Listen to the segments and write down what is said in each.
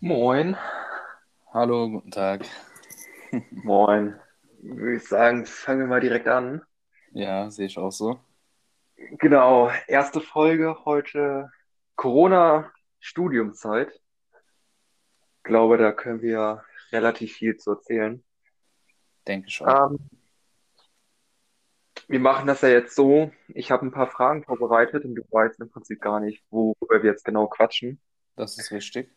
Moin. Hallo, guten Tag. Moin. Würde ich sagen, fangen wir mal direkt an. Ja, sehe ich auch so. Genau, erste Folge heute Corona-Studiumzeit. Ich glaube, da können wir relativ viel zu erzählen. Denke ich auch. Ähm, wir machen das ja jetzt so. Ich habe ein paar Fragen vorbereitet und du weißt im Prinzip gar nicht, worüber wir jetzt genau quatschen. Das ist richtig.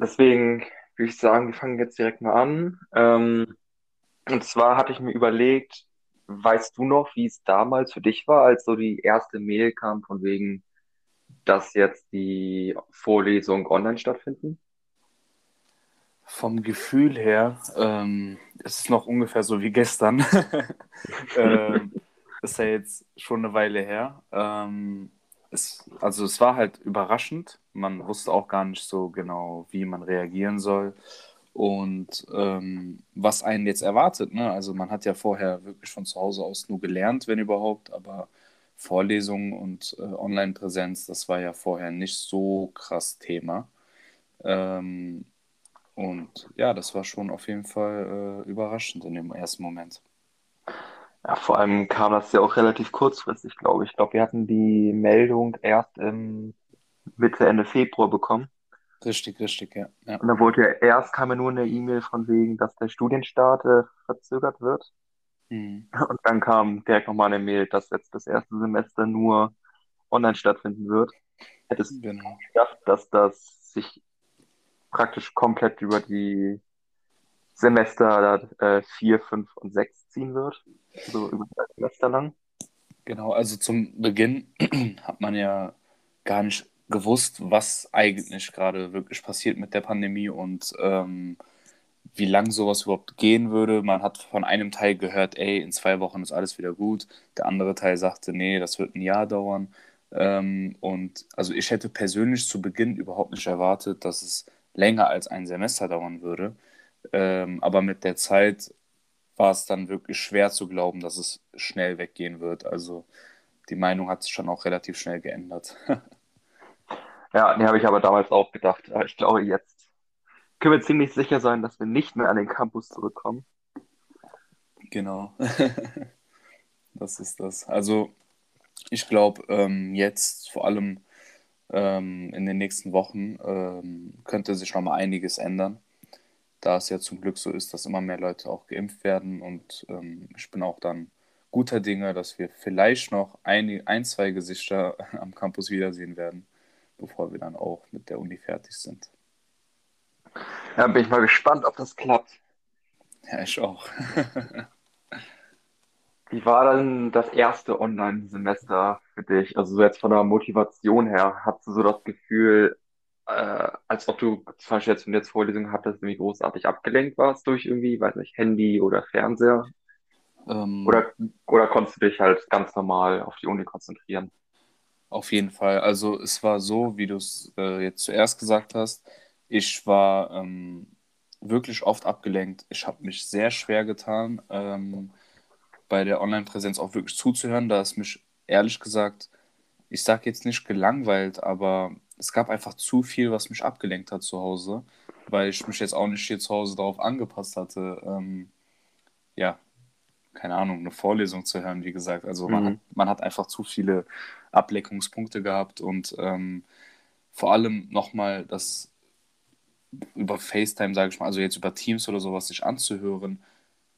Deswegen würde ich sagen, wir fangen jetzt direkt mal an. Ähm, und zwar hatte ich mir überlegt, weißt du noch, wie es damals für dich war, als so die erste Mail kam von wegen, dass jetzt die Vorlesungen online stattfinden? Vom Gefühl her, ähm, es ist noch ungefähr so wie gestern. ähm, ist ja jetzt schon eine Weile her. Ähm, es, also es war halt überraschend. Man wusste auch gar nicht so genau, wie man reagieren soll und ähm, was einen jetzt erwartet. Ne? Also man hat ja vorher wirklich von zu Hause aus nur gelernt, wenn überhaupt, aber Vorlesungen und äh, Online-Präsenz, das war ja vorher nicht so krass Thema. Ähm, und ja, das war schon auf jeden Fall äh, überraschend in dem ersten Moment. Ja, vor allem kam das ja auch relativ kurzfristig, glaube ich. Ich glaube, wir hatten die Meldung erst im Mitte, Ende Februar bekommen. Richtig, richtig, ja. ja. Und dann wurde ja erst kam ja nur eine E-Mail von wegen, dass der Studienstart äh, verzögert wird. Mhm. Und dann kam direkt nochmal eine Mail, dass jetzt das erste Semester nur online stattfinden wird. Hättest du Genau. gedacht, dass das sich praktisch komplett über die Semester äh, 4, 5 und 6 ziehen wird? So über das Semester lang? Genau, also zum Beginn hat man ja gar nicht gewusst, was eigentlich gerade wirklich passiert mit der Pandemie und ähm, wie lang sowas überhaupt gehen würde. Man hat von einem Teil gehört, ey, in zwei Wochen ist alles wieder gut. Der andere Teil sagte, nee, das wird ein Jahr dauern. Ähm, und also ich hätte persönlich zu Beginn überhaupt nicht erwartet, dass es länger als ein Semester dauern würde. Ähm, aber mit der Zeit war es dann wirklich schwer zu glauben, dass es schnell weggehen wird. Also die Meinung hat sich schon auch relativ schnell geändert. Ja, nee, habe ich aber damals auch gedacht. Ich glaube, jetzt können wir ziemlich sicher sein, dass wir nicht mehr an den Campus zurückkommen. Genau. Das ist das. Also ich glaube, ähm, jetzt vor allem ähm, in den nächsten Wochen ähm, könnte sich noch mal einiges ändern, da es ja zum Glück so ist, dass immer mehr Leute auch geimpft werden und ähm, ich bin auch dann guter Dinge, dass wir vielleicht noch ein, ein, zwei Gesichter am Campus wiedersehen werden, bevor wir dann auch mit der Uni fertig sind. Ja, bin ich mal gespannt, ob das klappt. Ja, ich auch. Wie war dann das erste Online-Semester für dich? Also so jetzt von der Motivation her, hast du so das Gefühl, äh, als ob du zum Beispiel jetzt, du jetzt Vorlesungen hattest, irgendwie großartig abgelenkt warst durch irgendwie, weiß nicht, Handy oder Fernseher? Ähm, Oder, oder konntest du dich halt ganz normal auf die Uni konzentrieren? Auf jeden Fall. Also es war so, wie du es äh, jetzt zuerst gesagt hast. Ich war ähm, wirklich oft abgelenkt. Ich habe mich sehr schwer getan, ähm, bei der Online-Präsenz auch wirklich zuzuhören, da es mich ehrlich gesagt, ich sage jetzt nicht gelangweilt, aber es gab einfach zu viel, was mich abgelenkt hat zu Hause, weil ich mich jetzt auch nicht hier zu Hause darauf angepasst hatte, ähm, ja, keine Ahnung, eine Vorlesung zu hören, wie gesagt. Also man hat, Mhm. man hat einfach zu viele Ablenkungspunkte gehabt und ähm, vor allem nochmal das über FaceTime, sage ich mal, also jetzt über Teams oder sowas sich anzuhören,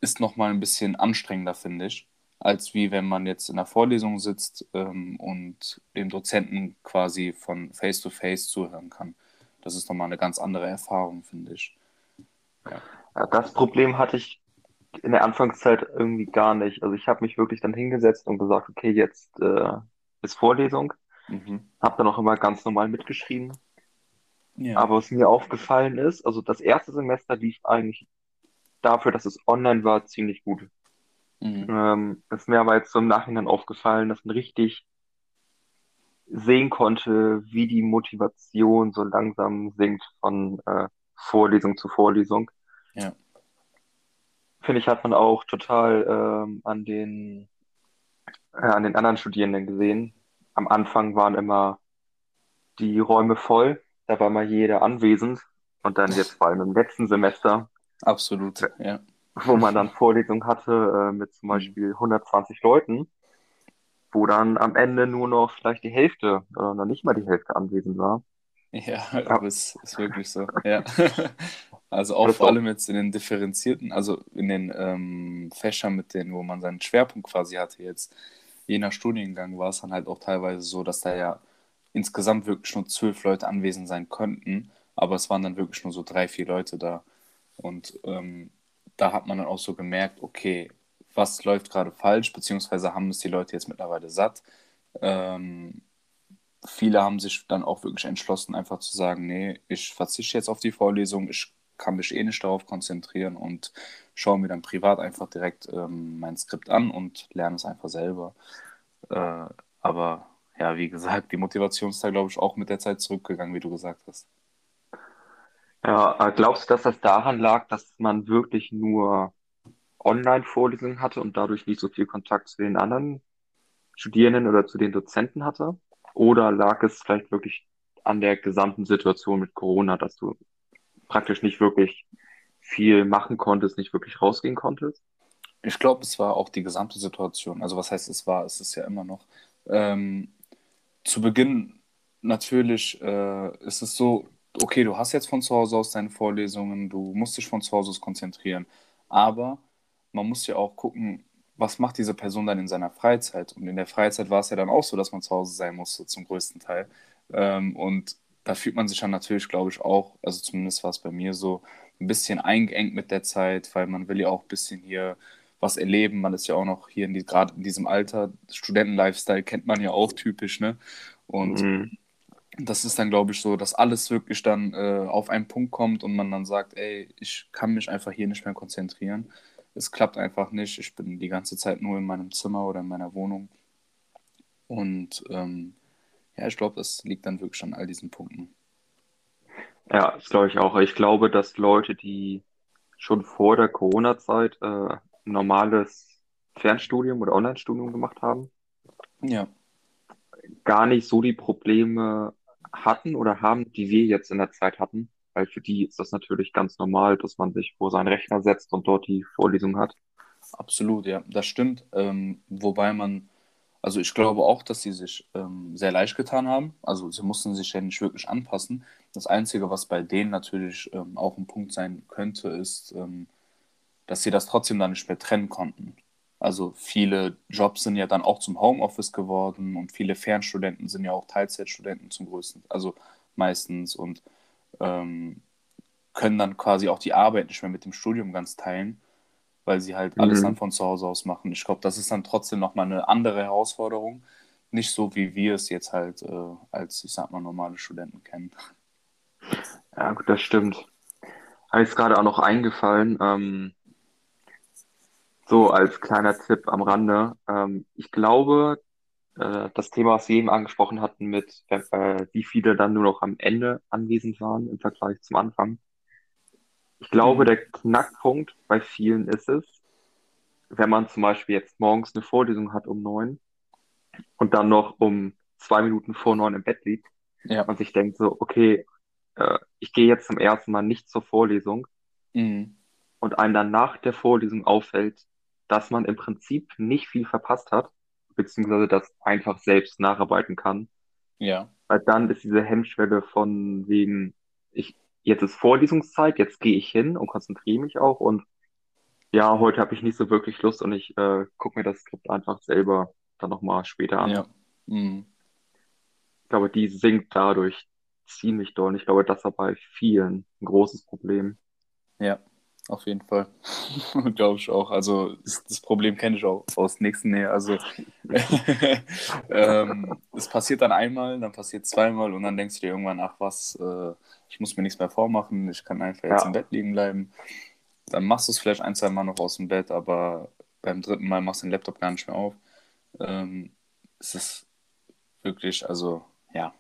ist nochmal ein bisschen anstrengender, finde ich, als wie wenn man jetzt in der Vorlesung sitzt ähm, und dem Dozenten quasi von Face to Face zuhören kann. Das ist nochmal eine ganz andere Erfahrung, finde ich. Ja, das Problem hatte ich in der Anfangszeit irgendwie gar nicht. Also ich habe mich wirklich dann hingesetzt und gesagt, okay, jetzt äh, ist Vorlesung. Mhm. Habe dann auch immer ganz normal mitgeschrieben. Ja. Aber was mir aufgefallen ist, also das erste Semester lief eigentlich dafür, dass es online war, ziemlich gut. Mhm. Ähm, ist mir aber jetzt so im Nachhinein aufgefallen, dass man richtig sehen konnte, wie die Motivation so langsam sinkt von äh, Vorlesung zu Vorlesung. Ja. Finde ich, hat man auch total ähm, an den, äh, an den anderen Studierenden gesehen. Am Anfang waren immer die Räume voll, da war mal jeder anwesend Und dann jetzt vor allem im letzten Semester, Absolut, ja. wo man dann Vorlesungen hatte äh, mit zum Mhm. Beispiel 120 Leuten, wo dann am Ende nur noch vielleicht die Hälfte oder noch nicht mal die Hälfte anwesend war. Ja, Ja, das ist wirklich so. Ja. Also auch das vor allem jetzt in den differenzierten, also in den ähm, Fächern, mit denen, wo man seinen Schwerpunkt quasi hatte jetzt, je nach Studiengang war es dann halt auch teilweise so, dass da ja insgesamt wirklich nur zwölf Leute anwesend sein könnten, aber es waren dann wirklich nur so drei, vier Leute da. Und ähm, da hat man dann auch so gemerkt, okay, was läuft gerade falsch, beziehungsweise haben es die Leute jetzt mittlerweile satt. Ähm, viele haben sich dann auch wirklich entschlossen, einfach zu sagen, nee, ich verzichte jetzt auf die Vorlesung, ich kann mich eh nicht darauf konzentrieren und schaue mir dann privat einfach direkt ähm, mein Skript an und lerne es einfach selber. Äh, aber ja, wie gesagt, die Motivation ist da, glaube ich, auch mit der Zeit zurückgegangen, wie du gesagt hast. Ja, äh, glaubst du, dass das daran lag, dass man wirklich nur Online-Vorlesungen hatte und dadurch nicht so viel Kontakt zu den anderen Studierenden oder zu den Dozenten hatte? Oder lag es vielleicht wirklich an der gesamten Situation mit Corona, dass du praktisch nicht wirklich viel machen konntest, nicht wirklich rausgehen konntest? Ich glaube, es war auch die gesamte Situation. Also was heißt es war, es ist ja immer noch. Ähm, zu Beginn natürlich äh, ist es so, okay, du hast jetzt von zu Hause aus deine Vorlesungen, du musst dich von zu Hause aus konzentrieren, aber man muss ja auch gucken, was macht diese Person dann in seiner Freizeit? Und in der Freizeit war es ja dann auch so, dass man zu Hause sein musste, zum größten Teil. Ähm, und da fühlt man sich dann natürlich, glaube ich, auch, also zumindest war es bei mir so, ein bisschen eingeengt mit der Zeit, weil man will ja auch ein bisschen hier was erleben. Man ist ja auch noch hier in die, gerade in diesem Alter, Studenten-Lifestyle kennt man ja auch typisch, ne? Und Mhm. das ist dann, glaube ich, so, dass alles wirklich dann äh, auf einen Punkt kommt und man dann sagt, ey, ich kann mich einfach hier nicht mehr konzentrieren. Es klappt einfach nicht. Ich bin die ganze Zeit nur in meinem Zimmer oder in meiner Wohnung. Und ähm, ja, ich glaube, das liegt dann wirklich an all diesen Punkten. Ja, das glaube ich auch. Ich glaube, dass Leute, die schon vor der Corona-Zeit äh, ein normales Fernstudium oder Online-Studium gemacht haben, Ja, gar nicht so die Probleme hatten oder haben, die wir jetzt in der Zeit hatten. Weil für die ist das natürlich ganz normal, dass man sich vor seinen Rechner setzt und dort die Vorlesung hat. absolut, ja, das stimmt. Ähm, wobei man, also ich glaube auch, dass sie sich ähm, sehr leicht getan haben. Also sie mussten sich ja nicht wirklich anpassen. Das Einzige, was bei denen natürlich ähm, auch ein Punkt sein könnte, ist, ähm, dass sie das trotzdem dann nicht mehr trennen konnten. Also viele Jobs sind ja dann auch zum Homeoffice geworden und viele Fernstudenten sind ja auch Teilzeitstudenten zum größten, also meistens und ähm, können dann quasi auch die Arbeit nicht mehr mit dem Studium ganz teilen, weil sie halt alles dann Mhm. von zu Hause aus machen. Ich glaube, das ist dann trotzdem nochmal eine andere Herausforderung. Nicht so, wie wir es jetzt halt äh, als, ich sag mal, normale Studenten kennen. Ja, gut, das stimmt. Mir ist gerade auch noch eingefallen, ähm, so als kleiner Tipp am Rande. Ähm, ich glaube, äh, das Thema, was wir eben angesprochen hatten, mit äh, wie viele dann nur noch am Ende anwesend waren im Vergleich zum Anfang. Ich glaube, Mhm. der Knackpunkt bei vielen ist es, wenn man zum Beispiel jetzt morgens eine Vorlesung hat um neun und dann noch um zwei Minuten vor neun im Bett liegt Ja. und sich denkt so, okay, äh, ich gehe jetzt zum ersten Mal nicht zur Vorlesung Mhm. und einem dann nach der Vorlesung auffällt, dass man im Prinzip nicht viel verpasst hat, beziehungsweise das einfach selbst nacharbeiten kann. Ja. Weil dann ist diese Hemmschwelle von wegen, ich, jetzt ist Vorlesungszeit, jetzt gehe ich hin und konzentriere mich auch und ja, heute habe ich nicht so wirklich Lust und ich äh, gucke mir das Skript einfach selber dann nochmal später an. Ja. Mhm. Ich glaube, die sinkt dadurch ziemlich doll. Und ich glaube, das war bei vielen ein großes Problem. Ja, auf jeden Fall. Glaube ich auch. Also das, Problem kenne ich auch aus nächsten Nähe. Also ähm, es passiert dann einmal, dann passiert zweimal und dann denkst du dir irgendwann, ach was, äh, ich muss mir nichts mehr vormachen, ich kann einfach jetzt Ja. im Bett liegen bleiben. Dann machst du es vielleicht ein, zwei Mal noch aus dem Bett, aber beim dritten Mal machst du den Laptop gar nicht mehr auf. Ähm, es ist wirklich, also ja,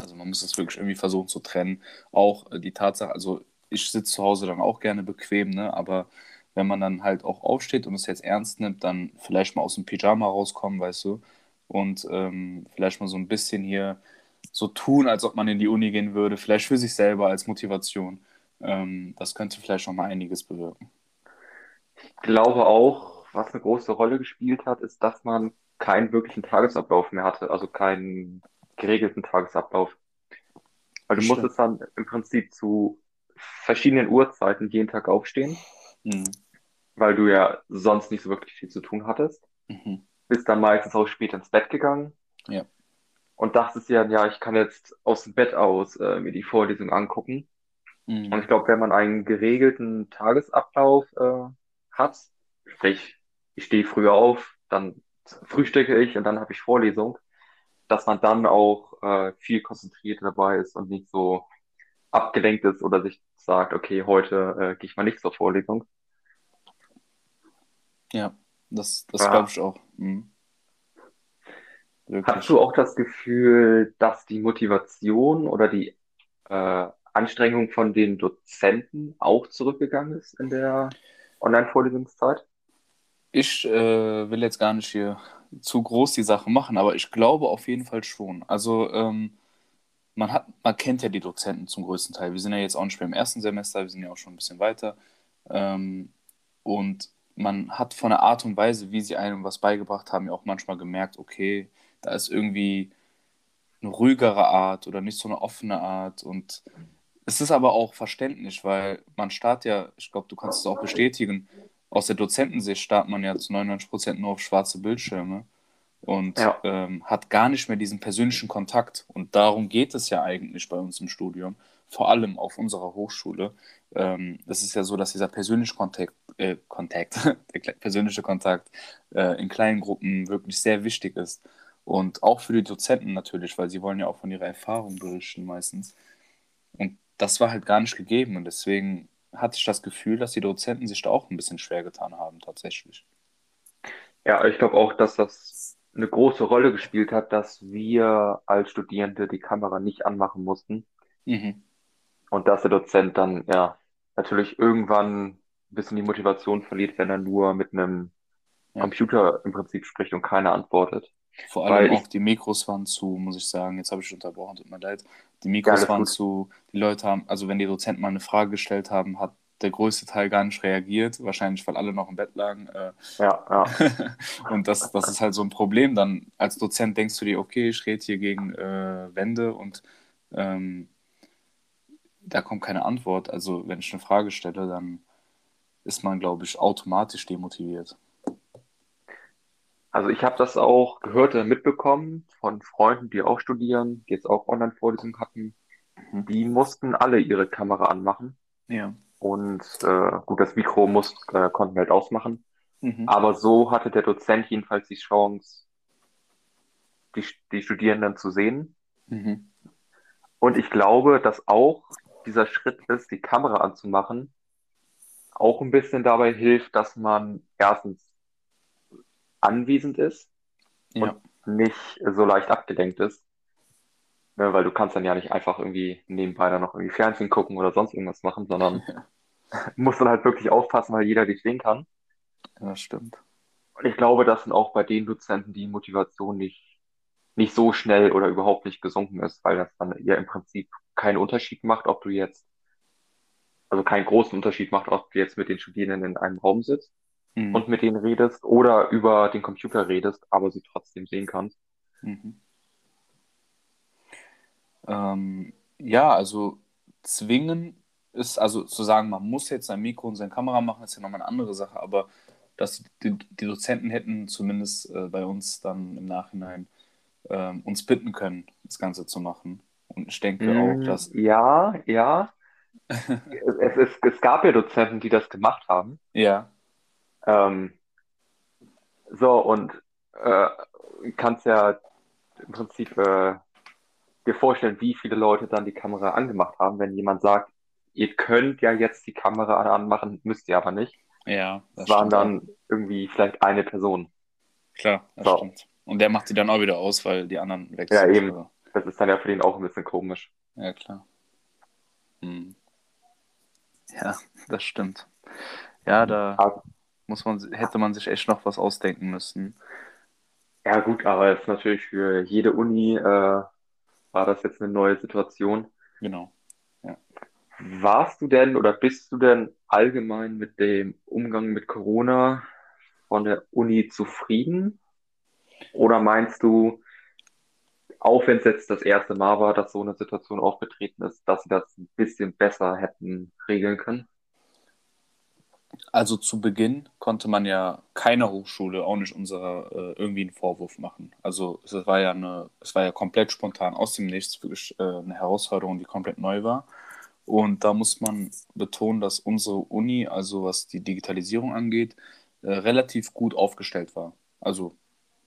also man muss es wirklich irgendwie versuchen zu trennen. Auch äh, die Tatsache, also ich sitze zu Hause dann auch gerne bequem, ne? Aber wenn man dann halt auch aufsteht und es jetzt ernst nimmt, dann vielleicht mal aus dem Pyjama rauskommen, weißt du, und ähm, vielleicht mal so ein bisschen hier so tun, als ob man in die Uni gehen würde, vielleicht für sich selber als Motivation. Ähm, das könnte vielleicht noch mal einiges bewirken. Ich glaube auch, was eine große Rolle gespielt hat, ist, dass man keinen wirklichen Tagesablauf mehr hatte, also keinen geregelten Tagesablauf. Weil du Stimmt. musstest dann im Prinzip zu verschiedenen Uhrzeiten jeden Tag aufstehen, Mhm. weil du ja sonst nicht so wirklich viel zu tun hattest. Mhm. Bist dann meistens auch spät ins Bett gegangen Ja. und dachtest dir, ja, ich kann jetzt aus dem Bett aus äh, mir die Vorlesung angucken. Und Mhm. ich glaube, wenn man einen geregelten Tagesablauf äh, hat, sprich, ich stehe früher auf, dann frühstücke ich und dann habe ich Vorlesung, dass man dann auch äh, viel konzentrierter dabei ist und nicht so abgelenkt ist oder sich sagt, okay, heute äh, gehe ich mal nicht zur Vorlesung. Ja, das, das Ja. glaube ich auch. Mhm. Hast du auch das Gefühl, dass die Motivation oder die äh, Anstrengung von den Dozenten auch zurückgegangen ist in der Online-Vorlesungszeit? Ich äh, will jetzt gar nicht hier zu groß die Sache machen, aber ich glaube auf jeden Fall schon. Also ähm, man hat, man kennt ja die Dozenten zum größten Teil. Wir sind ja jetzt auch nicht mehr im ersten Semester, wir sind ja auch schon ein bisschen weiter. Ähm, und man hat von der Art und Weise, wie sie einem was beigebracht haben, ja auch manchmal gemerkt, okay, da ist irgendwie eine ruhigere Art oder nicht so eine offene Art. Und es ist aber auch verständlich, weil man startet ja, ich glaube, du kannst es auch bestätigen, aus der Dozentensicht startet man ja zu 99% nur auf schwarze Bildschirme und Ja. ähm, hat gar nicht mehr diesen persönlichen Kontakt. Und darum geht es ja eigentlich bei uns im Studium, vor allem auf unserer Hochschule. Ähm, es ist ja so, dass dieser persönliche Kontakt, äh, Kontakt der persönliche Kontakt äh, in kleinen Gruppen wirklich sehr wichtig ist. Und auch für die Dozenten natürlich, weil sie wollen ja auch von ihrer Erfahrung berichten meistens. Und das war halt gar nicht gegeben. Und deswegen hatte ich das Gefühl, dass die Dozenten sich da auch ein bisschen schwer getan haben, tatsächlich. Ja, ich glaube auch, dass das eine große Rolle gespielt hat, dass wir als Studierende die Kamera nicht anmachen mussten Mhm. und dass der Dozent dann ja natürlich irgendwann ein bisschen die Motivation verliert, wenn er nur mit einem Ja. Computer im Prinzip spricht und keiner antwortet. Vor Weil allem ich- auch die Mikros waren zu, muss ich sagen. Jetzt habe ich unterbrochen, tut mir leid. Die Mikros alles waren gut. zu, die Leute haben, also wenn die Dozenten mal eine Frage gestellt haben, hat der größte Teil gar nicht reagiert. Wahrscheinlich, weil alle noch im Bett lagen. Äh, Ja, ja. und das, das ist halt so ein Problem. Dann als Dozent denkst du dir, okay, ich rede hier gegen äh, Wände und ähm, da kommt keine Antwort. Also wenn ich eine Frage stelle, dann ist man, glaube ich, automatisch demotiviert. Also ich habe das auch gehört und mitbekommen von Freunden, die auch studieren, die jetzt auch Online-Vorlesungen hatten. Mhm. Die mussten alle ihre Kamera anmachen Ja. Und äh, gut, das Mikro muss, äh, konnten wir halt ausmachen. Mhm. Aber so hatte der Dozent jedenfalls die Chance, die, die Studierenden zu sehen. Mhm. Und ich glaube, dass auch dieser Schritt ist, die Kamera anzumachen, auch ein bisschen dabei hilft, dass man erstens anwesend ist Ja. und nicht so leicht abgelenkt ist. Ne, weil du kannst dann ja nicht einfach irgendwie nebenbei dann noch irgendwie Fernsehen gucken oder sonst irgendwas machen, sondern musst dann halt wirklich aufpassen, weil jeder dich sehen kann. ja, das stimmt. Und ich glaube, dass dann auch bei den Dozenten die Motivation nicht, nicht so schnell oder überhaupt nicht gesunken ist, weil das dann ja im Prinzip keinen Unterschied macht, ob du jetzt, also keinen großen Unterschied macht, ob du jetzt mit den Studierenden in einem Raum sitzt Mhm. und mit denen redest oder über den Computer redest, aber sie trotzdem sehen kannst. Mhm. Ähm, ja, also zwingen ist, also zu sagen, man muss jetzt sein Mikro und seine Kamera machen, ist ja nochmal eine andere Sache, aber dass die, die Dozenten hätten zumindest äh, bei uns dann im Nachhinein ähm, uns bitten können, das Ganze zu machen. Und ich denke auch, Mm, dass, Ja, ja. Es, es, es gab ja Dozenten, die das gemacht haben. ja, Ähm, so, und äh, kannst ja im Prinzip äh, dir vorstellen, wie viele Leute dann die Kamera angemacht haben, wenn jemand sagt, ihr könnt ja jetzt die Kamera anmachen, müsst ihr aber nicht. ja, Es das waren stimmt auch. dann irgendwie vielleicht eine Person. Klar, das So. stimmt. Und der macht die dann auch wieder aus, weil die anderen weg Ja, eben. Also, Das ist dann ja für den auch ein bisschen komisch. Ja, klar. Hm. Ja, das stimmt. Ja, da Aber, muss man, hätte man sich echt noch was ausdenken müssen. ja gut, aber es ist natürlich für jede Uni äh, war das jetzt eine neue Situation. Genau. Warst du denn oder bist du denn allgemein mit dem Umgang mit Corona von der Uni zufrieden? Oder meinst du, auch wenn es jetzt das erste Mal war, dass so eine Situation aufgetreten ist, dass sie das ein bisschen besser hätten regeln können? Also zu Beginn konnte man ja keiner Hochschule, auch nicht unserer, äh, irgendwie einen Vorwurf machen. Also es war ja eine, es war ja komplett spontan aus dem Nichts, wirklich äh, eine Herausforderung, die komplett neu war. Und da muss man betonen, dass unsere Uni, also was die Digitalisierung angeht, äh, relativ gut aufgestellt war. Also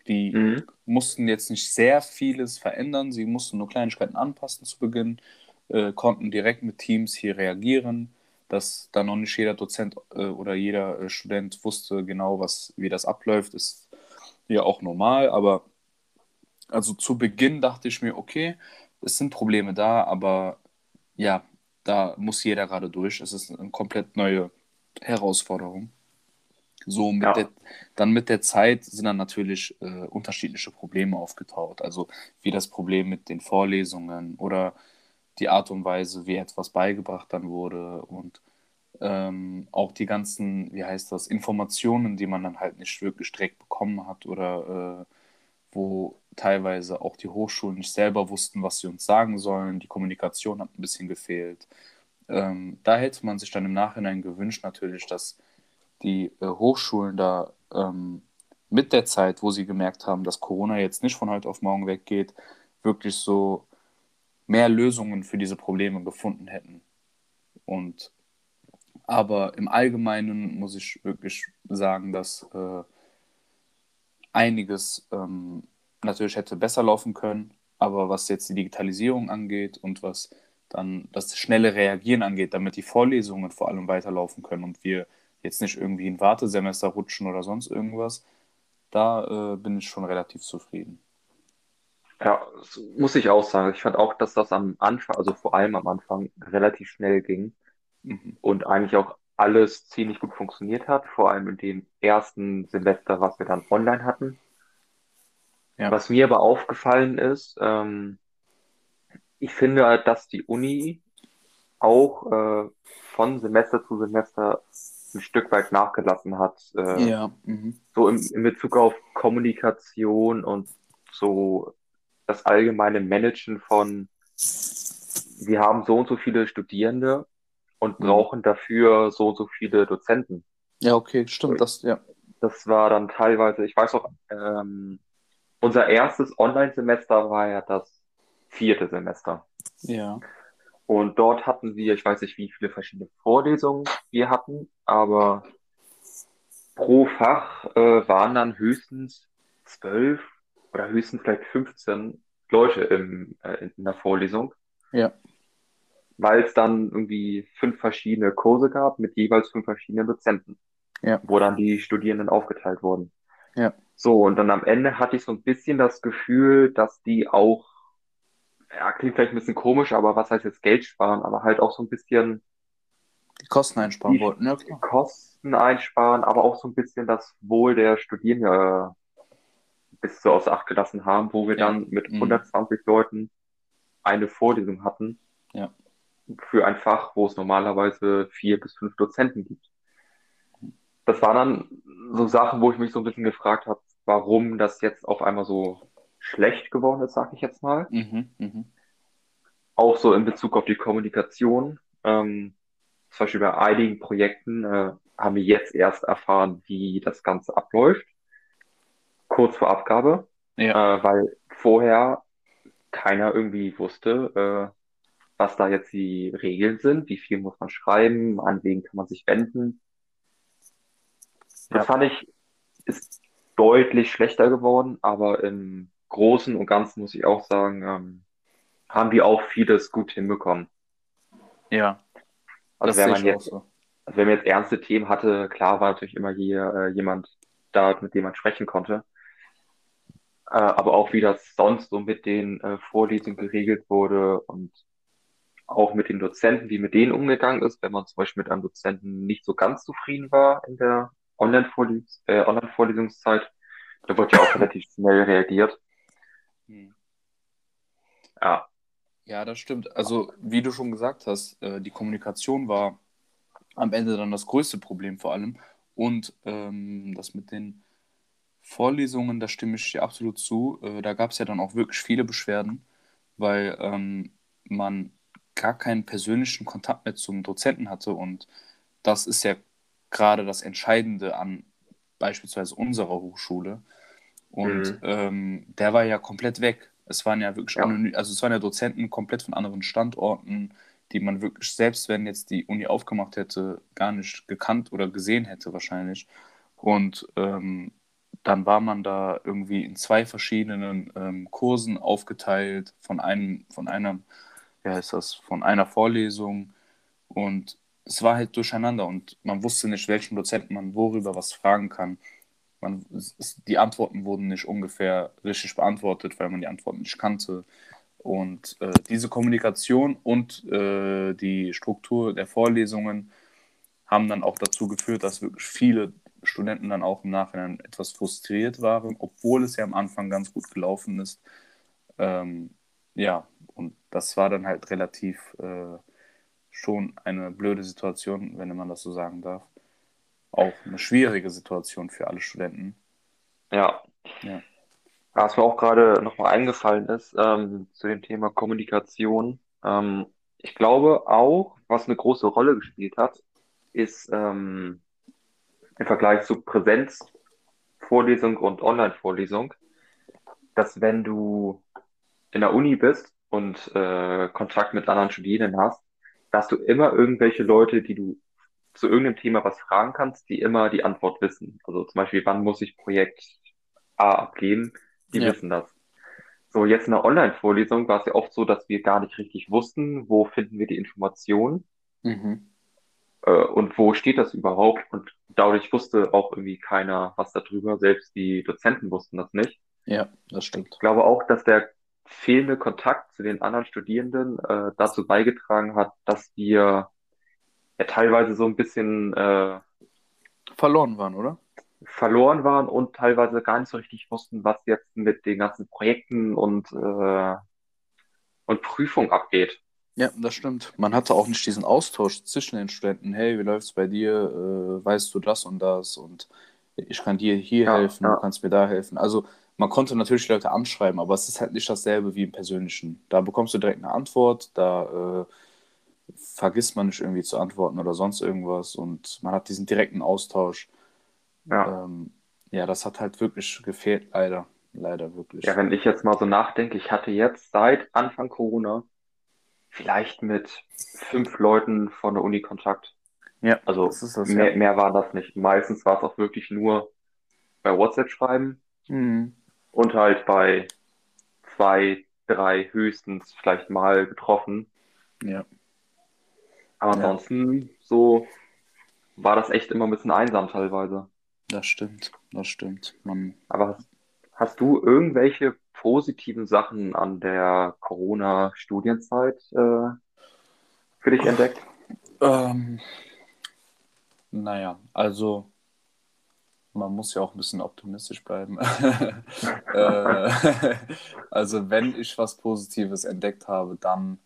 die Mhm. mussten jetzt nicht sehr vieles verändern, sie mussten nur Kleinigkeiten anpassen zu Beginn, äh, konnten direkt mit Teams hier reagieren, dass da noch nicht jeder Dozent äh, oder jeder äh, Student wusste genau, was, wie das abläuft, ist ja auch normal, aber also zu Beginn dachte ich mir, okay, es sind Probleme da, aber ja, da muss jeder gerade durch. Es ist eine komplett neue Herausforderung. So mit Ja, der, dann mit der Zeit sind dann natürlich äh, unterschiedliche Probleme aufgetaucht. Also wie das Problem mit den Vorlesungen oder die Art und Weise, wie etwas beigebracht dann wurde und ähm, auch die ganzen, wie heißt das, Informationen, die man dann halt nicht wirklich direkt bekommen hat oder äh, wo teilweise auch die Hochschulen nicht selber wussten, was sie uns sagen sollen. Die Kommunikation hat ein bisschen gefehlt. Ähm, da hätte man sich dann im Nachhinein gewünscht natürlich, dass die äh, Hochschulen da ähm, mit der Zeit, wo sie gemerkt haben, dass Corona jetzt nicht von heute auf morgen weggeht, wirklich so mehr Lösungen für diese Probleme gefunden hätten. Und aber im Allgemeinen muss ich wirklich sagen, dass äh, einiges ähm, natürlich hätte besser laufen können, aber was jetzt die Digitalisierung angeht und was dann das schnelle Reagieren angeht, damit die Vorlesungen vor allem weiterlaufen können und wir jetzt nicht irgendwie in Wartesemester rutschen oder sonst irgendwas, da äh, bin ich schon relativ zufrieden. Ja, das muss ich auch sagen. Ich fand auch, dass das am Anfang, also vor allem am Anfang, relativ schnell ging Mhm. und eigentlich auch alles ziemlich gut funktioniert hat, vor allem in dem ersten Semester, was wir dann online hatten. Ja, Was mir aber aufgefallen ist, ähm, ich finde, dass die Uni auch äh, von Semester zu Semester ein Stück weit nachgelassen hat, äh, ja, mhm. so im, in Bezug auf Kommunikation und so das allgemeine Managen von, wir haben so und so viele Studierende und Mhm. brauchen dafür so und so viele Dozenten. Ja, okay, stimmt, das, ja. Das war dann teilweise, ich weiß auch, ähm, unser erstes Online-Semester war ja das vierte Semester. Ja, Und dort hatten wir, ich weiß nicht, wie viele verschiedene Vorlesungen wir hatten, aber pro Fach äh, waren dann höchstens zwölf oder höchstens vielleicht 15 Leute im, äh, in der Vorlesung, ja, weil es dann irgendwie fünf verschiedene Kurse gab mit jeweils fünf verschiedenen Dozenten, ja, wo dann die Studierenden aufgeteilt wurden. ja. So, und dann am Ende hatte ich so ein bisschen das Gefühl, dass die auch, ja, klingt vielleicht ein bisschen komisch, aber was heißt jetzt Geld sparen, aber halt auch so ein bisschen Die Kosten einsparen die wollten, ja klar. Kosten einsparen, aber auch so ein bisschen das Wohl der Studierenden äh, bis so außer Acht gelassen haben, wo wir Ja, dann mit mhm. 120 Leuten eine Vorlesung hatten Ja, für ein Fach, wo es normalerweise vier bis fünf Dozenten gibt. Das waren dann so Sachen, wo ich mich so ein bisschen gefragt habe, warum das jetzt auf einmal so schlecht geworden ist, sag ich jetzt mal. mhm, mhm. Auch so in Bezug auf die Kommunikation. Ähm, zum Beispiel bei einigen Projekten äh, haben wir jetzt erst erfahren, wie das Ganze abläuft, kurz vor Abgabe, äh, Ja, weil vorher keiner irgendwie wusste, äh, was da jetzt die Regeln sind, wie viel muss man schreiben, an wen kann man sich wenden. Das ja, fand ich, ist deutlich schlechter geworden, aber im Großen und Ganzen muss ich auch sagen, ähm, haben die auch vieles gut hinbekommen. ja, Also wenn man jetzt, so. also wenn man jetzt ernste Themen hatte, klar war natürlich immer hier äh, jemand da, mit dem man sprechen konnte. Äh, aber auch wie das sonst so mit den äh, Vorlesungen geregelt wurde und auch mit den Dozenten, wie mit denen umgegangen ist, wenn man zum Beispiel mit einem Dozenten nicht so ganz zufrieden war in der Online-Vorles äh, Online-Vorlesungszeit, da wurde ja auch relativ schnell reagiert. Hm. Ja, Ja, das stimmt. Also, wie du schon gesagt hast, äh, die Kommunikation war am Ende dann das größte Problem vor allem. Und ähm, das mit den Vorlesungen, da stimme ich dir absolut zu. Äh, da gab es ja dann auch wirklich viele Beschwerden, weil ähm, man gar keinen persönlichen Kontakt mehr zum Dozenten hatte. Und das ist ja gerade das Entscheidende an beispielsweise unserer Hochschule. Und Mhm. ähm, der war ja komplett weg. Es waren ja wirklich Ja. anonym, also es waren ja Dozenten komplett von anderen Standorten, die man wirklich, selbst wenn jetzt die Uni aufgemacht hätte, gar nicht gekannt oder gesehen hätte wahrscheinlich. Und ähm, dann war man da irgendwie in zwei verschiedenen ähm, Kursen aufgeteilt, von einem, von einem, wie heißt das, von einer Vorlesung. Und es war halt durcheinander und man wusste nicht, welchen Dozenten man worüber was fragen kann. Man, es, die Antworten wurden nicht ungefähr richtig beantwortet, weil man die Antworten nicht kannte. Und äh, diese Kommunikation und äh, die Struktur der Vorlesungen haben dann auch dazu geführt, dass wirklich viele Studenten dann auch im Nachhinein etwas frustriert waren, obwohl es ja am Anfang ganz gut gelaufen ist. Ähm, ja, und das war dann halt relativ äh, schon eine blöde Situation, wenn man das so sagen darf. Auch eine schwierige Situation für alle Studenten. Ja. Ja. Was mir auch gerade nochmal eingefallen ist, ähm, zu dem Thema Kommunikation. Ähm, ich glaube auch, was eine große Rolle gespielt hat, ist ähm, im Vergleich zu Präsenzvorlesung und Online-Vorlesung, dass wenn du in der Uni bist und äh, Kontakt mit anderen Studierenden hast, dass du immer irgendwelche Leute, die du zu irgendeinem Thema was fragen kannst, die immer die Antwort wissen. Also zum Beispiel, wann muss ich Projekt A abgeben? Die Ja. wissen das. So, jetzt in der Online-Vorlesung war es ja oft so, dass wir gar nicht richtig wussten, wo finden wir die Informationen Mhm. Äh, und wo steht das überhaupt. Und dadurch wusste auch irgendwie keiner was darüber. Selbst die Dozenten wussten das nicht. Ja, das stimmt. Ich glaube auch, dass der fehlende Kontakt zu den anderen Studierenden äh, dazu beigetragen hat, dass wir ja teilweise so ein bisschen äh, Verloren waren, oder? verloren waren und teilweise gar nicht so richtig wussten, was jetzt mit den ganzen Projekten und, äh, und Prüfungen abgeht. Ja, das stimmt. Man hatte auch nicht diesen Austausch zwischen den Studenten. Hey, wie läuft's bei dir? Äh, weißt du das und das? Und ich kann dir hier Ja, helfen, du ja, kannst mir da helfen. Also man konnte natürlich Leute anschreiben, aber es ist halt nicht dasselbe wie im Persönlichen. Da bekommst du direkt eine Antwort, da äh, vergisst man nicht irgendwie zu antworten oder sonst irgendwas und man hat diesen direkten Austausch. ja. Ähm, ja, das hat halt wirklich gefehlt, leider. Leider wirklich. Ja, wenn ich jetzt mal so nachdenke, ich hatte jetzt seit Anfang Corona vielleicht mit fünf Leuten von der Uni Kontakt. Ja, Also das das, ja. mehr, mehr war das nicht. Meistens war es auch wirklich nur bei WhatsApp schreiben Mhm. und halt bei zwei, drei höchstens vielleicht mal getroffen. Ja, Aber ja, ansonsten so war das echt immer ein bisschen einsam teilweise. das stimmt. Das stimmt. Man, Aber hast, hast du irgendwelche positiven Sachen an der Corona-Studienzeit äh, für dich entdeckt? ähm, naja, also man muss ja auch ein bisschen optimistisch bleiben. äh, also wenn ich was Positives entdeckt habe, dann,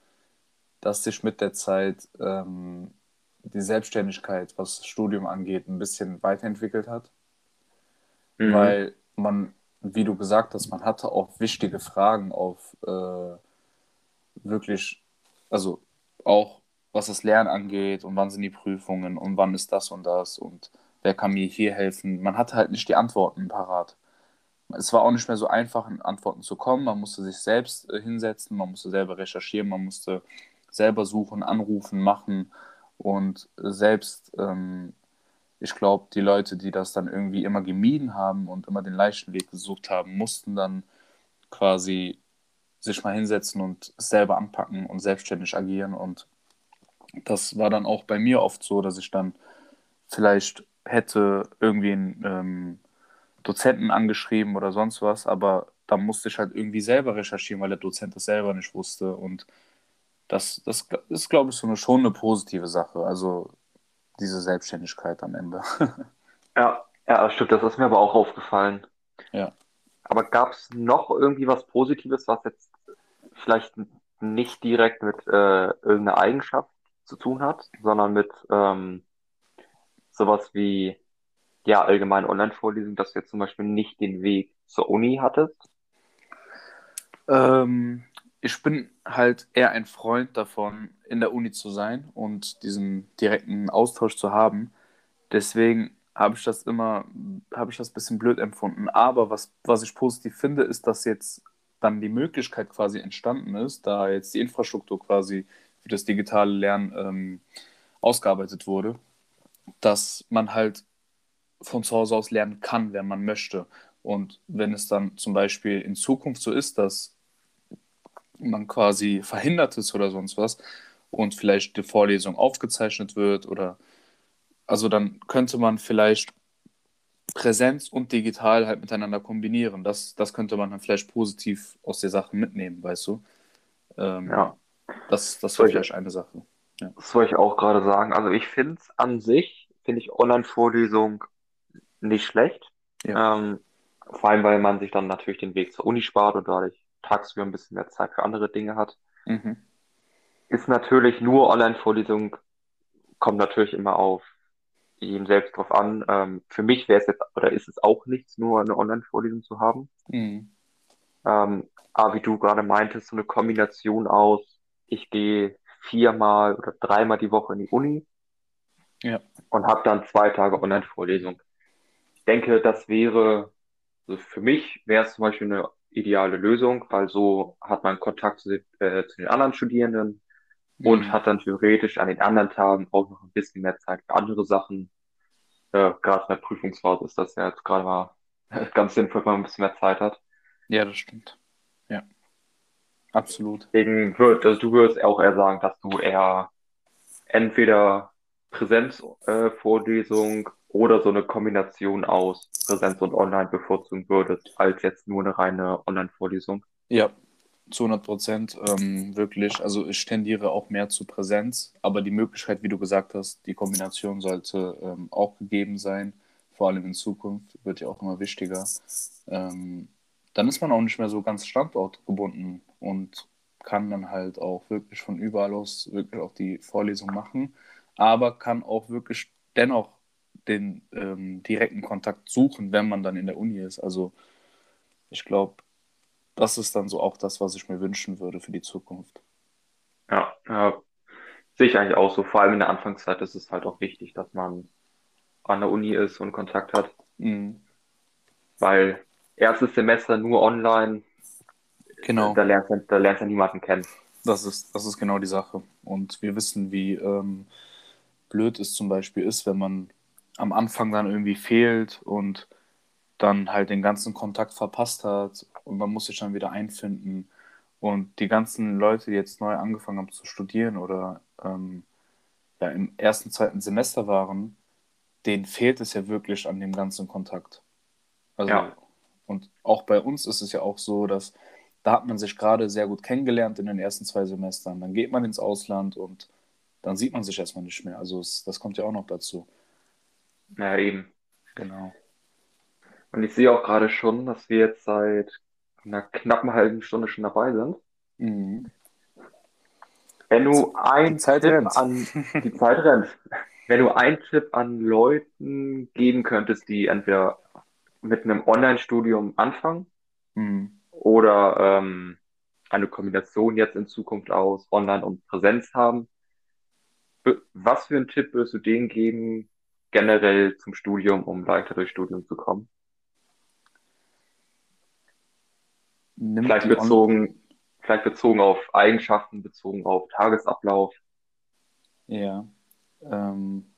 dass sich mit der Zeit ähm, die Selbstständigkeit, was das Studium angeht, ein bisschen weiterentwickelt hat. Mhm. weil man, wie du gesagt hast, man hatte auch wichtige Fragen auf äh, wirklich, also auch was das Lernen angeht und wann sind die Prüfungen und wann ist das und das und wer kann mir hier helfen. Man hatte halt nicht die Antworten parat. Es war auch nicht mehr so einfach, an Antworten zu kommen. Man musste sich selbst äh, hinsetzen, man musste selber recherchieren, man musste selber suchen, anrufen, machen und selbst ähm, ich glaube, die Leute, die das dann irgendwie immer gemieden haben und immer den leichten Weg gesucht haben, mussten dann quasi sich mal hinsetzen und es selber anpacken und selbstständig agieren. Und das war dann auch bei mir oft so, dass ich dann vielleicht hätte irgendwie einen ähm, Dozenten angeschrieben oder sonst was, aber da musste ich halt irgendwie selber recherchieren, weil der Dozent das selber nicht wusste. Und das, das ist, glaube ich, so eine, schon eine positive Sache. Also diese Selbstständigkeit am Ende. Ja, ja, stimmt. Das ist mir aber auch aufgefallen. ja. Aber gab es noch irgendwie was Positives, was jetzt vielleicht nicht direkt mit äh, irgendeiner Eigenschaft zu tun hat, sondern mit ähm, sowas wie ja allgemeine Online-Vorlesungen, dass du jetzt zum Beispiel nicht den Weg zur Uni hattest? Ähm, ich bin halt eher ein Freund davon, in der Uni zu sein und diesen direkten Austausch zu haben. Deswegen habe ich das immer, habe ich das ein bisschen blöd empfunden. Aber was, was ich positiv finde, ist, dass jetzt dann die Möglichkeit quasi entstanden ist, da jetzt die Infrastruktur quasi für das digitale Lernen ähm, ausgearbeitet wurde, dass man halt von zu Hause aus lernen kann, wenn man möchte. Und wenn es dann zum Beispiel in Zukunft so ist, dass man quasi verhindert ist oder sonst was und vielleicht die Vorlesung aufgezeichnet wird oder also dann könnte man vielleicht Präsenz und digital halt miteinander kombinieren. Das, das könnte man dann vielleicht positiv aus der Sache mitnehmen, weißt du? Ähm, Ja, das das wäre vielleicht eine Sache. Ja. das wollte ich auch gerade sagen. Also ich finde es an sich, finde ich Online-Vorlesung nicht schlecht. Ja. Ähm, vor allem, weil man sich dann natürlich den Weg zur Uni spart und dadurch tagsüber ein bisschen mehr Zeit für andere Dinge hat. Mhm. Ist natürlich nur Online-Vorlesung, kommt natürlich immer auf jedem selbst drauf an. Ähm, für mich wäre es jetzt, oder ist es auch nichts, nur eine Online-Vorlesung zu haben. Mhm. Ähm, aber wie du gerade meintest, so eine Kombination aus, ich gehe viermal oder dreimal die Woche in die Uni Ja. und habe dann zwei Tage Online-Vorlesung. Ich denke, das wäre, also für mich wäre es zum Beispiel eine ideale Lösung, weil so hat man Kontakt zu, den- äh, zu den anderen Studierenden und Mhm. hat dann theoretisch an den anderen Tagen auch noch ein bisschen mehr Zeit für andere Sachen. Äh, gerade in der Prüfungsphase ist das ja jetzt gerade mal ganz sinnvoll, wenn man ein bisschen mehr Zeit hat. Ja, das stimmt. Ja, absolut. Deswegen würd, also du würdest auch eher sagen, dass du eher entweder Präsenzvorlesung äh, oder so eine Kombination aus Präsenz und Online bevorzugen würdest, als jetzt nur eine reine Online-Vorlesung. Ja, zu 100 Prozent, ähm, wirklich. Also ich tendiere auch mehr zu Präsenz, aber die Möglichkeit, wie du gesagt hast, die Kombination sollte ähm, auch gegeben sein, vor allem in Zukunft, wird ja auch immer wichtiger. Ähm, dann ist man auch nicht mehr so ganz standortgebunden und kann dann halt auch wirklich von überall aus wirklich auch die Vorlesung machen, aber kann auch wirklich dennoch den ähm, direkten Kontakt suchen, wenn man dann in der Uni ist. Also ich glaube, das ist dann so auch das, was ich mir wünschen würde für die Zukunft. Ja, äh, sehe ich eigentlich auch so. Vor allem in der Anfangszeit ist es halt auch wichtig, dass man an der Uni ist und Kontakt hat, Mhm. weil erstes Semester nur online, Genau, da lernst du, da lernst du niemanden kennen. das ist, das ist genau die Sache. Und wir wissen, wie ähm, blöd es zum Beispiel ist, wenn man am Anfang dann irgendwie fehlt und dann halt den ganzen Kontakt verpasst hat und man muss sich dann wieder einfinden. Und die ganzen Leute, die jetzt neu angefangen haben zu studieren oder ähm, ja, im ersten, zweiten Semester waren, denen fehlt es ja wirklich an dem ganzen Kontakt. Also, Ja, und auch bei uns ist es ja auch so, dass da hat man sich gerade sehr gut kennengelernt in den ersten zwei Semestern. Dann geht man ins Ausland und dann sieht man sich erstmal nicht mehr. Also es, das kommt ja auch noch dazu. Naja, eben. Genau. Und ich sehe auch gerade schon, dass wir jetzt seit einer knappen halben Stunde schon dabei sind. Mhm. Wenn du Zeit Tipp rennt. an die Zeit rennt, wenn du einen Tipp an Leuten geben könntest, die entweder mit einem Online-Studium anfangen Mhm. oder ähm, eine Kombination jetzt in Zukunft aus Online und Präsenz haben, was für einen Tipp würdest du denen geben, generell zum Studium, um leichter durchs Studium zu kommen? Nimmt Vielleicht bezogen, vielleicht bezogen auf Eigenschaften, bezogen auf Tagesablauf. ja. Ähm,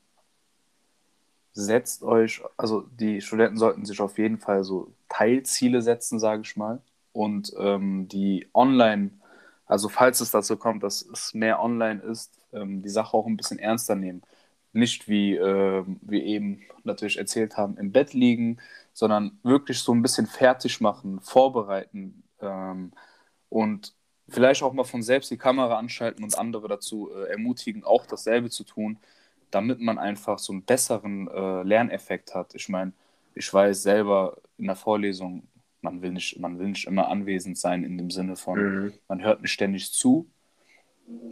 setzt euch, also die Studenten sollten sich auf jeden Fall so Teilziele setzen, sage ich mal. Und ähm, die online, also falls es dazu kommt, dass es mehr online ist, ähm, die Sache auch ein bisschen ernster nehmen. Nicht wie ähm, wir eben natürlich erzählt haben, im Bett liegen, sondern wirklich so ein bisschen fertig machen, vorbereiten ähm, und vielleicht auch mal von selbst die Kamera anschalten und andere dazu äh, ermutigen, auch dasselbe zu tun, damit man einfach so einen besseren äh, Lerneffekt hat. Ich meine, ich weiß selber in der Vorlesung, man will nicht, man will nicht immer anwesend sein in dem Sinne von, Mhm. man hört nicht ständig zu,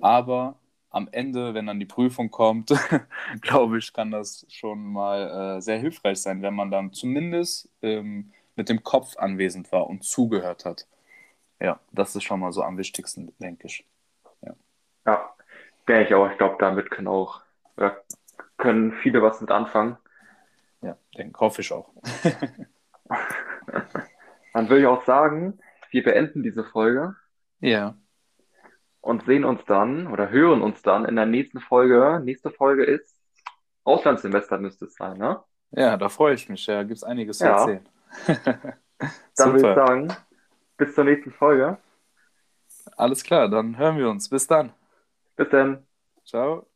Aber am Ende, wenn dann die Prüfung kommt, glaube ich, kann das schon mal äh, sehr hilfreich sein, wenn man dann zumindest ähm, mit dem Kopf anwesend war und zugehört hat. Ja, das ist schon mal so am wichtigsten, denke ich. Ja, ja denke ich auch. Ich glaube, damit können auch ja, können viele was mit anfangen. Ja, denke, hoffe ich auch. Dann würde ich auch sagen, wir beenden diese Folge. Ja und sehen uns dann oder hören uns dann in der nächsten Folge. Nächste Folge ist Auslandssemester müsste es sein, ne? Ja, da freue ich mich. Ja, gibt es einiges zu ja. erzählen. dann würde ich sagen, bis zur nächsten Folge. Alles klar, dann hören wir uns. Bis dann. Bis dann. Ciao.